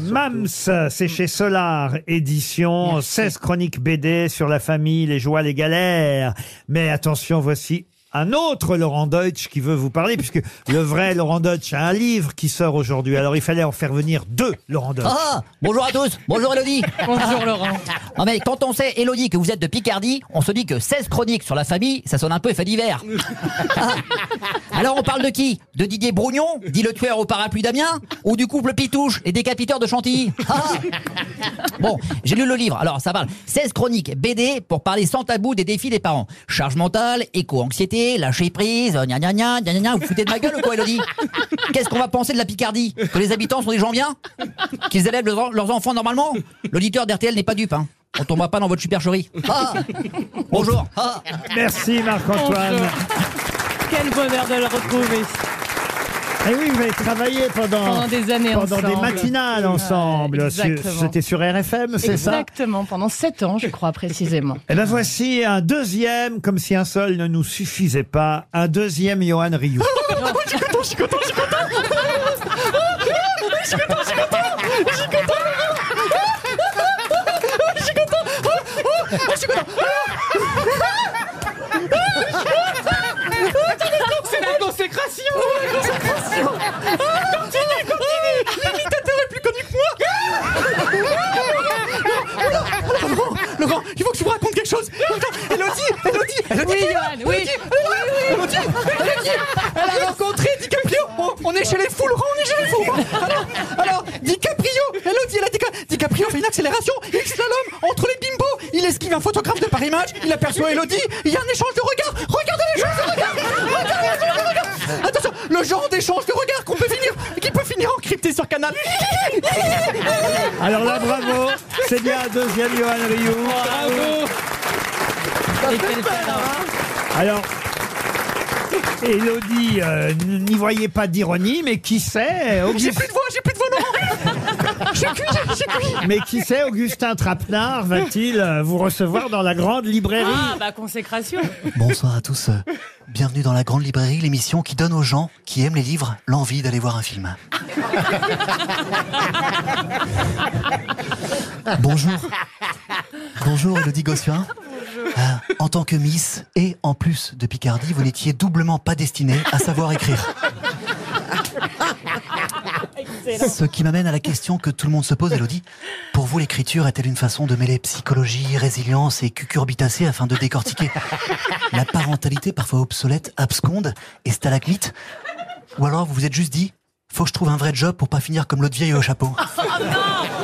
Mams, c'est chez Solar Édition, 16 chroniques BD sur la famille, les joies, les galères. Mais attention, voici un autre Laurent Deutsch qui veut vous parler, puisque le vrai Laurent Deutsch a un livre qui sort aujourd'hui. Alors il fallait en faire venir deux Laurent Deutsch. Ah Bonjour à tous, bonjour Elodie Bonjour Laurent. Non mais quand on sait, Elodie, que vous êtes de Picardie, on se dit que 16 chroniques sur la famille, ça sonne un peu effet divers. Ah. Alors on parle de qui? De Didier Brougnon, dit le tueur au parapluie d'Amiens Ou du couple Pitouche et décapiteur de Chantilly? Ah. Bon, j'ai lu le livre, alors ça parle. 16 chroniques BD pour parler sans tabou des défis des parents. Charge mentale, éco-anxiété, lâcher prise, gna gna gna, gna gna gna, vous foutez de ma gueule ou quoi Elodie? Qu'est-ce qu'on va penser de la Picardie? Que les habitants sont des gens bien? Qu'ils élèvent leurs, leurs enfants normalement? L'auditeur d'RTL n'est pas dupe, hein. On tombera pas dans votre supercherie. Ah Bonjour. Ah Merci Marc-Antoine. Quel bonheur de le retrouver. Et oui, vous avez travaillé pendant, Pendant des années pendant des ensemble. matinales ensemble. Sur- exactement. C'était sur RFM, c'est ça Exactement, pendant 7 ans, je crois précisément. Eh ben voici un deuxième, comme si un seul ne nous suffisait pas, un deuxième Johan Rioux. C'est la consécration La consécration Continue, continue L'imitateur est plus connu que moi Laurent, Laurent, il faut que je vous raconte quelque chose Attends, Elodie, Elodie, Elodie Oui, oui. Elodie, Elodie, Elodie, elle a rencontré DiCaprio on, est chez les Laurent, on est chez les fous. Alors, alors DiCaprio, Elodie, elle a dit DiCaprio fait une accélération, il slalom entre les bimbos, il esquive un photographe de Paris Match, il aperçoit Elodie, il y a un échange de regards. Regardez l'échange de regards Regardez l'échange de regards Attention, le genre d'échange de regards qu'on peut finir, qui peut finir encrypté sur Canal. Alors là, bravo, c'est bien un deuxième Johan Rioux. Bravo. Et quel talent. Alors, Elodie, euh, n'y voyez pas d'ironie, mais qui sait, J'ai plus de voix, j'ai plus de voix, Laurent J'ai plus, j'ai- j'ai plus mais qui sait, Augustin Trapenard va-t-il euh, vous recevoir dans la grande librairie Ah, bah consécration. Bonsoir à tous. euh, Bienvenue dans la Grande Librairie, l'émission qui donne aux gens qui aiment les livres l'envie d'aller voir un film. Bonjour. Bonjour Elodie Gossuin. Euh, en tant que Miss et en plus de Picardie, vous n'étiez doublement pas destinée à savoir écrire. Ce qui m'amène à la question que tout le monde se pose, Elodie. Pour vous, l'écriture est-elle une façon de mêler psychologie, résilience et cucurbitacée afin de décortiquer la parentalité parfois obsolète, absconde et stalagmite? Ou alors vous vous êtes juste dit, faut que je trouve un vrai job pour pas finir comme l'autre vieille au chapeau Ah non,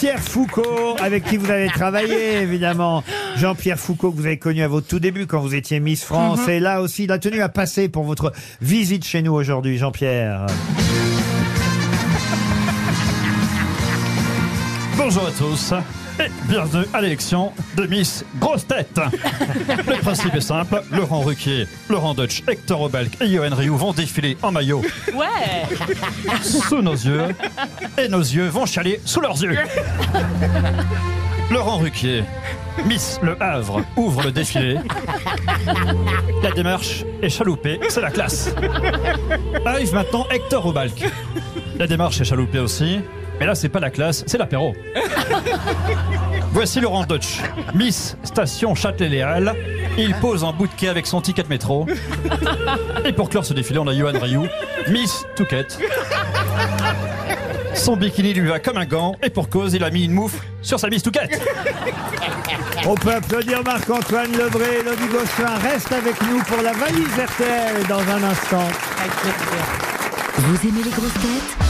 Jean-Pierre Foucault, avec qui vous avez travaillé, évidemment. Jean-Pierre Foucault, que vous avez connu à vos tout débuts quand vous étiez Miss France. Et là aussi, il a tenu à passer pour votre visite chez nous aujourd'hui, Jean-Pierre. Bonjour à tous et bienvenue à l'élection de Miss Grosse Tête. Le principe est simple, Laurent Ruquier, Laurent Deutsch, Hector Obalk et Johan Rioux vont défiler en maillot Ouais. sous nos yeux et nos yeux vont chialer sous leurs yeux. Laurent Ruquier, Miss Le Havre, ouvre le défilé. La démarche est chaloupée, c'est la classe. Arrive maintenant Hector Obalk. La démarche est chaloupée aussi, mais là c'est pas la classe, c'est l'apéro. Voici Laurent Deutsch, Miss Station Châtelet-Léal. Il pose en bout de quai avec son ticket de métro. Et pour clore ce défilé, on a Johan Rioux, Miss Touquette. Son bikini lui va comme un gant, et pour cause, il a mis une mouffe sur sa Miss Touquette. On peut applaudir Marc-Antoine Lebré et Lodi Gossuin. Reste avec nous pour la valise RTL dans un instant. Vous aimez les grosses têtes?